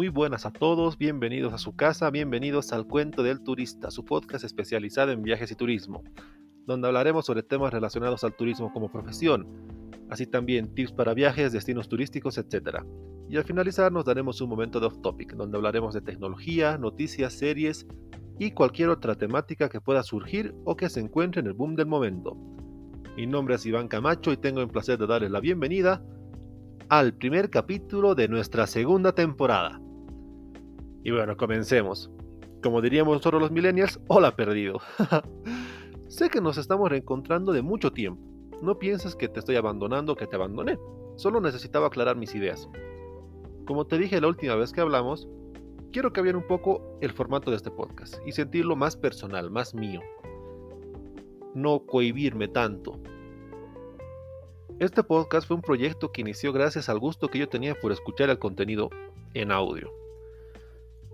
Muy buenas a todos, bienvenidos a su casa, bienvenidos al Cuento del Turista, su podcast especializado en viajes y turismo, donde hablaremos sobre temas relacionados al turismo como profesión, así también tips para viajes, destinos turísticos, etc. Y al finalizar nos daremos un momento de off topic, donde hablaremos de tecnología, noticias, series y cualquier otra temática que pueda surgir o que se encuentre en el boom del momento. Mi nombre es Iván Camacho y tengo el placer de darles la bienvenida al primer capítulo de nuestra segunda temporada. Y bueno, comencemos. Como diríamos nosotros los millennials, hola perdido. sé que nos estamos reencontrando de mucho tiempo. No pienses que te estoy abandonando o que te abandoné. Solo necesitaba aclarar mis ideas. Como te dije la última vez que hablamos, quiero cambiar un poco el formato de este podcast y sentirlo más personal, más mío. No cohibirme tanto, este podcast fue un proyecto que inició gracias al gusto que yo tenía por escuchar el contenido en audio.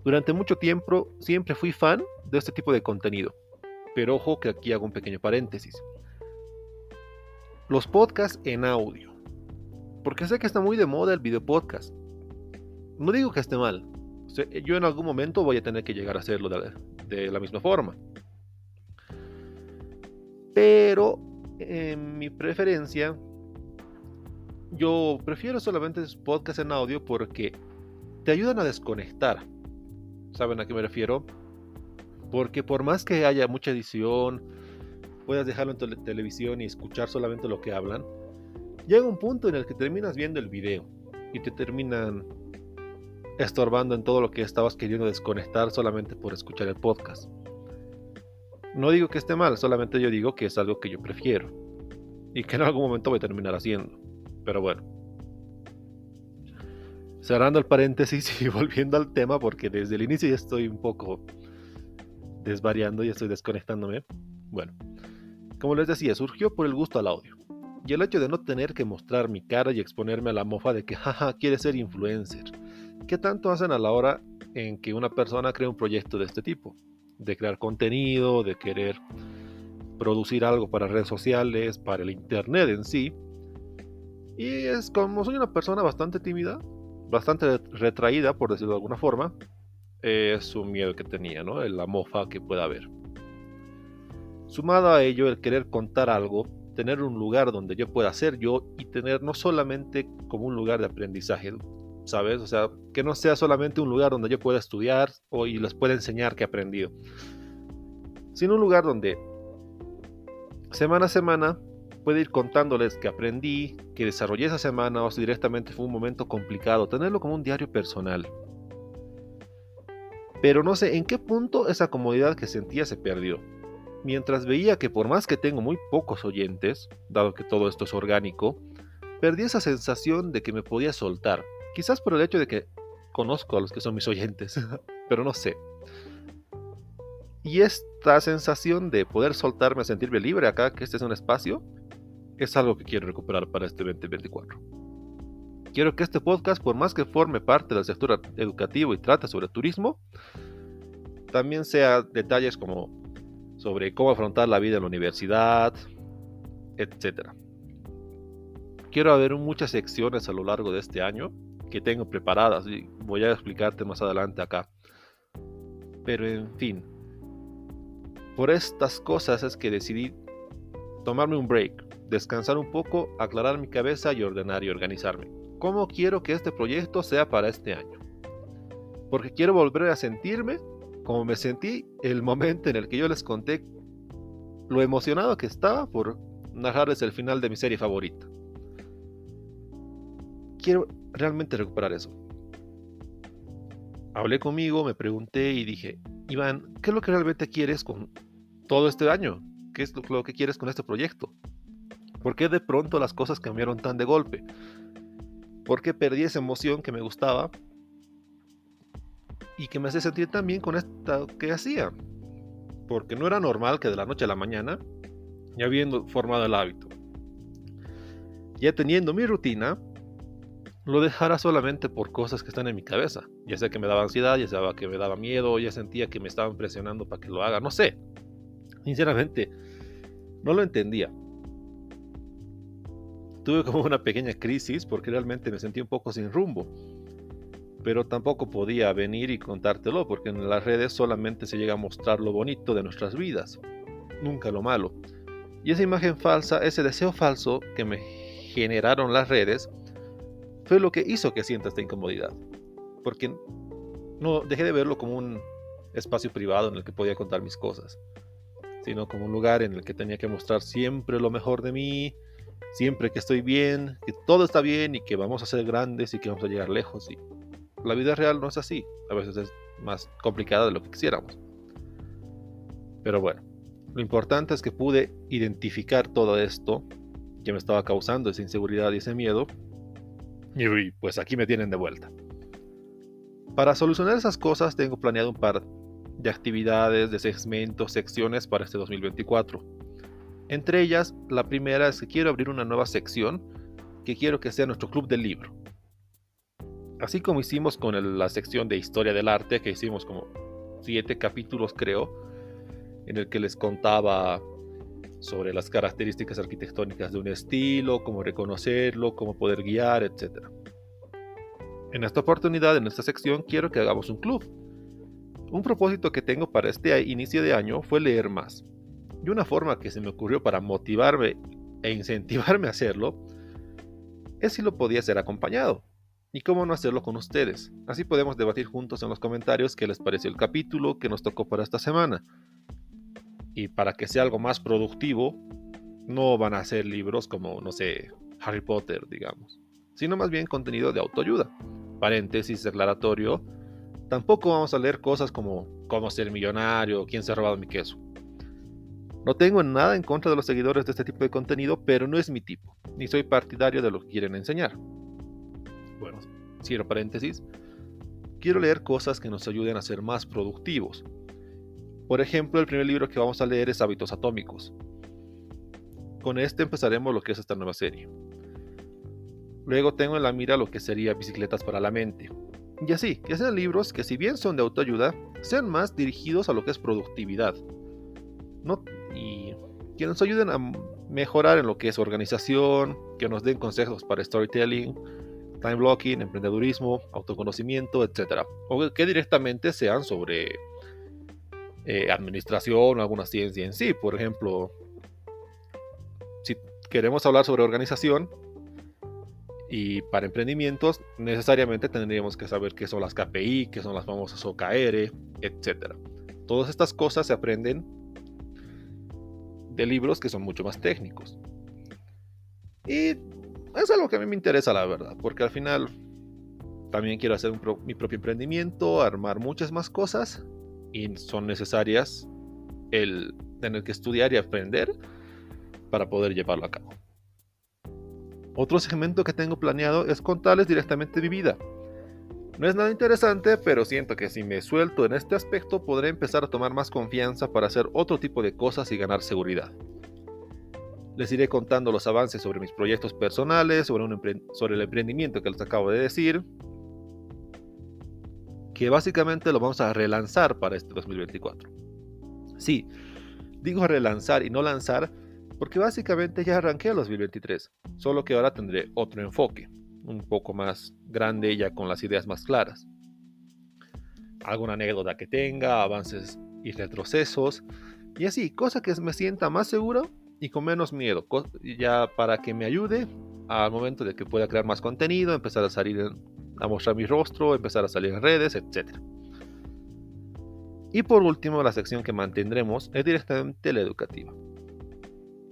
Durante mucho tiempo siempre fui fan de este tipo de contenido, pero ojo que aquí hago un pequeño paréntesis. Los podcasts en audio, porque sé que está muy de moda el video podcast. No digo que esté mal, yo en algún momento voy a tener que llegar a hacerlo de, la misma forma. Pero en mi preferencia yo prefiero solamente podcast en audio porque te ayudan a desconectar. ¿Saben a qué me refiero? Porque por más que haya mucha edición, puedas dejarlo en tu televisión y escuchar solamente lo que hablan, llega un punto en el que terminas viendo el video y te terminan estorbando en todo lo que estabas queriendo desconectar solamente por escuchar el podcast. No digo que esté mal, solamente yo digo que es algo que yo prefiero y que en algún momento voy a terminar haciendo. Pero bueno. Cerrando el paréntesis y volviendo al tema, porque desde el inicio ya estoy un poco desvariando y estoy desconectándome. Bueno, como les decía, surgió por el gusto al audio. Y el hecho de no tener que mostrar mi cara y exponerme a la mofa de que, jaja, quiere ser influencer. ¿Qué tanto hacen a la hora en que una persona crea un proyecto de este tipo? De crear contenido, de querer producir algo para redes sociales, para el internet en sí, y es como soy una persona bastante tímida, bastante retraída, por decirlo de alguna forma, es un miedo que tenía, ¿no? La mofa que pueda haber. Sumado a ello, el querer contar algo, tener un lugar donde yo pueda ser yo y tener no solamente como un lugar de aprendizaje, ¿sabes? O sea, que no sea solamente un lugar donde yo pueda estudiar o y les pueda enseñar que he aprendido, sino un lugar donde semana a semana puede ir contándoles que aprendí, que desarrollé esa semana o si directamente fue un momento complicado, tenerlo como un diario personal. Pero no sé en qué punto esa comodidad que sentía se perdió. Mientras veía que por más que tengo muy pocos oyentes, dado que todo esto es orgánico, perdí esa sensación de que me podía soltar. Quizás por el hecho de que conozco a los que son mis oyentes, pero no sé. Y esta sensación de poder soltarme, sentirme libre acá, que este es un espacio, es algo que quiero recuperar para este 2024. Quiero que este podcast, por más que forme parte del sector educativo y trate sobre turismo, también sea detalles como sobre cómo afrontar la vida en la universidad, etc. Quiero haber muchas secciones a lo largo de este año que tengo preparadas y voy a explicarte más adelante acá. Pero en fin, por estas cosas es que decidí tomarme un break descansar un poco, aclarar mi cabeza y ordenar y organizarme. ¿Cómo quiero que este proyecto sea para este año? Porque quiero volver a sentirme como me sentí el momento en el que yo les conté lo emocionado que estaba por narrarles el final de mi serie favorita. Quiero realmente recuperar eso. Hablé conmigo, me pregunté y dije, Iván, ¿qué es lo que realmente quieres con todo este año? ¿Qué es lo que quieres con este proyecto? ¿Por qué de pronto las cosas cambiaron tan de golpe? ¿Por qué perdí esa emoción que me gustaba y que me hacía sentir tan bien con esto que hacía? Porque no era normal que de la noche a la mañana, ya habiendo formado el hábito, ya teniendo mi rutina, lo dejara solamente por cosas que están en mi cabeza. Ya sea que me daba ansiedad, ya sea que me daba miedo, ya sentía que me estaban presionando para que lo haga, no sé. Sinceramente, no lo entendía tuve como una pequeña crisis porque realmente me sentí un poco sin rumbo. pero tampoco podía venir y contártelo porque en las redes solamente se llega a mostrar lo bonito de nuestras vidas, nunca lo malo. Y esa imagen falsa, ese deseo falso que me generaron las redes, fue lo que hizo que sienta esta incomodidad. Porque no dejé de verlo como un espacio privado en el que podía contar mis cosas, sino como un lugar en el que tenía que mostrar siempre lo mejor de mí, siempre que estoy bien, que todo está bien y que vamos a ser grandes y que vamos a llegar lejos. Y la vida real no es así, a veces es más complicada de lo que quisiéramos. Pero bueno, lo importante es que pude identificar todo esto que me estaba causando esa inseguridad y ese miedo. Y pues aquí me tienen de vuelta. Para solucionar esas cosas tengo planeado un par de actividades, de segmentos, secciones para este 2024. Entre ellas, la primera es que quiero abrir una nueva sección que quiero que sea nuestro club del libro. Así como hicimos con la sección de historia del arte, que hicimos como siete capítulos creo, en el que les contaba sobre las características arquitectónicas de un estilo, cómo reconocerlo, cómo poder guiar, etc. En esta oportunidad, en esta sección, quiero que hagamos un club. Un propósito que tengo para este inicio de año fue leer más. Y una forma que se me ocurrió para motivarme e incentivarme a hacerlo es si lo podía hacer acompañado. Y cómo no hacerlo con ustedes. Así podemos debatir juntos en los comentarios qué les pareció el capítulo que nos tocó para esta semana. Y para que sea algo más productivo, no van a ser libros como, no sé, Harry Potter, digamos, sino más bien contenido de autoayuda paréntesis declaratorio, tampoco vamos a leer cosas como cómo ser millonario, quién se ha robado mi queso. No tengo nada en contra de los seguidores de este tipo de contenido, pero no es mi tipo, ni soy partidario de lo que quieren enseñar. Bueno, cierro paréntesis. Quiero leer cosas que nos ayuden a ser más productivos. Por ejemplo, el primer libro que vamos a leer es Hábitos Atómicos. Con este empezaremos lo que es esta nueva serie. Luego tengo en la mira lo que sería Bicicletas para la Mente. Y así, que sean libros que si bien son de autoayuda, sean más dirigidos a lo que es productividad. Y que nos ayuden a mejorar en lo que es organización, que nos den consejos para storytelling, time blocking, emprendedurismo, autoconocimiento, etc. O que directamente sean sobre eh, administración o alguna ciencia en sí. Por ejemplo, si queremos hablar sobre organización, y para emprendimientos necesariamente tendríamos que saber qué son las KPI, qué son las famosas OKR, etc. Todas estas cosas se aprenden de libros que son mucho más técnicos. Y es algo que a mí me interesa, la verdad, porque al final también quiero hacer mi propio emprendimiento, armar muchas más cosas y son necesarias el tener que estudiar y aprender para poder llevarlo a cabo. Otro segmento que tengo planeado es contarles directamente mi vida. No es nada interesante, pero siento que si me suelto en este aspecto podré empezar a tomar más confianza para hacer otro tipo de cosas y ganar seguridad. Les iré contando los avances sobre mis proyectos personales, sobre, sobre el emprendimiento que les acabo de decir, que básicamente lo vamos a relanzar para este 2024. Sí, digo relanzar y no lanzar porque básicamente ya arranqué el 2023, solo que ahora tendré otro enfoque, un poco más grande ya con las ideas más claras. Alguna anécdota que tenga, avances y retrocesos, y así, cosa que me sienta más seguro y con menos miedo, ya para que me ayude al momento de que pueda crear más contenido, empezar a salir a mostrar mi rostro, empezar a salir en redes, etc. Y por último, la sección que mantendremos es directamente la educativa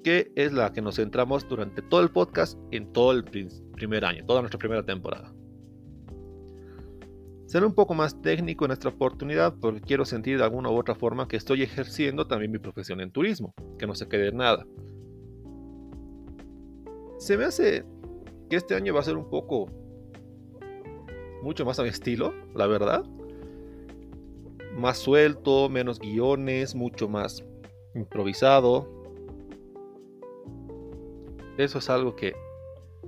que es la que nos centramos durante todo el podcast en todo el primer año, toda nuestra primera temporada. Seré un poco más técnico en esta oportunidad porque quiero sentir de alguna u otra forma que estoy ejerciendo también mi profesión en turismo, que no se quede nada. Se me hace que este año va a ser un poco mucho más a mi estilo, la verdad. Más suelto, menos guiones, mucho más improvisado, eso es algo que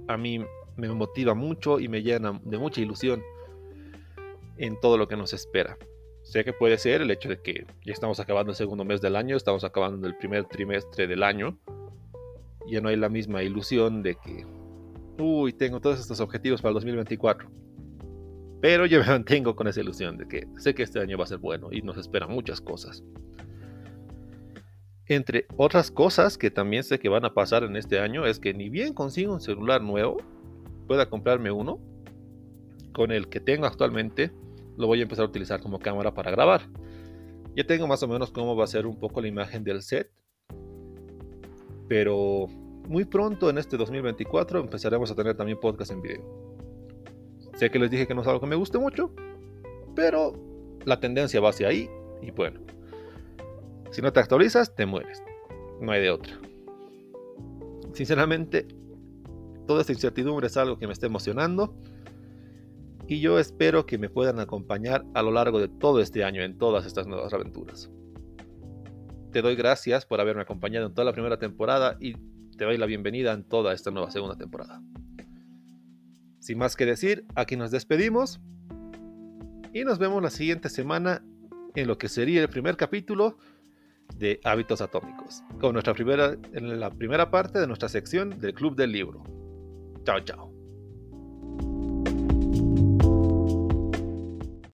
a mí me motiva mucho y me llena de mucha ilusión en todo lo que nos espera. Sé que puede ser el hecho de que ya estamos acabando el segundo mes del año, estamos acabando el primer trimestre del año. Ya no hay la misma ilusión de que, uy, tengo todos estos objetivos para el 2024. Pero yo me mantengo con esa ilusión de que sé que este año va a ser bueno y nos esperan muchas cosas. Entre otras cosas que también sé que van a pasar en este año es que ni bien consigo un celular nuevo, pueda comprarme uno, con el que tengo actualmente, lo voy a empezar a utilizar como cámara para grabar. Ya tengo más o menos cómo va a ser un poco la imagen del set, pero muy pronto en este 2024 empezaremos a tener también podcast en video. Sé que les dije que no es algo que me guste mucho, pero la tendencia va hacia ahí y bueno. Si no te actualizas, te mueres. No hay de otra. Sinceramente, toda esta incertidumbre es algo que me está emocionando y yo espero que me puedan acompañar a lo largo de todo este año en todas estas nuevas aventuras. Te doy gracias por haberme acompañado en toda la primera temporada y te doy la bienvenida en toda esta nueva segunda temporada. Sin más que decir, aquí nos despedimos y nos vemos la siguiente semana en lo que sería el primer capítulo de Hábitos Atómicos, con nuestra primera, en la primera parte de nuestra sección del Club del Libro. Chao, chao.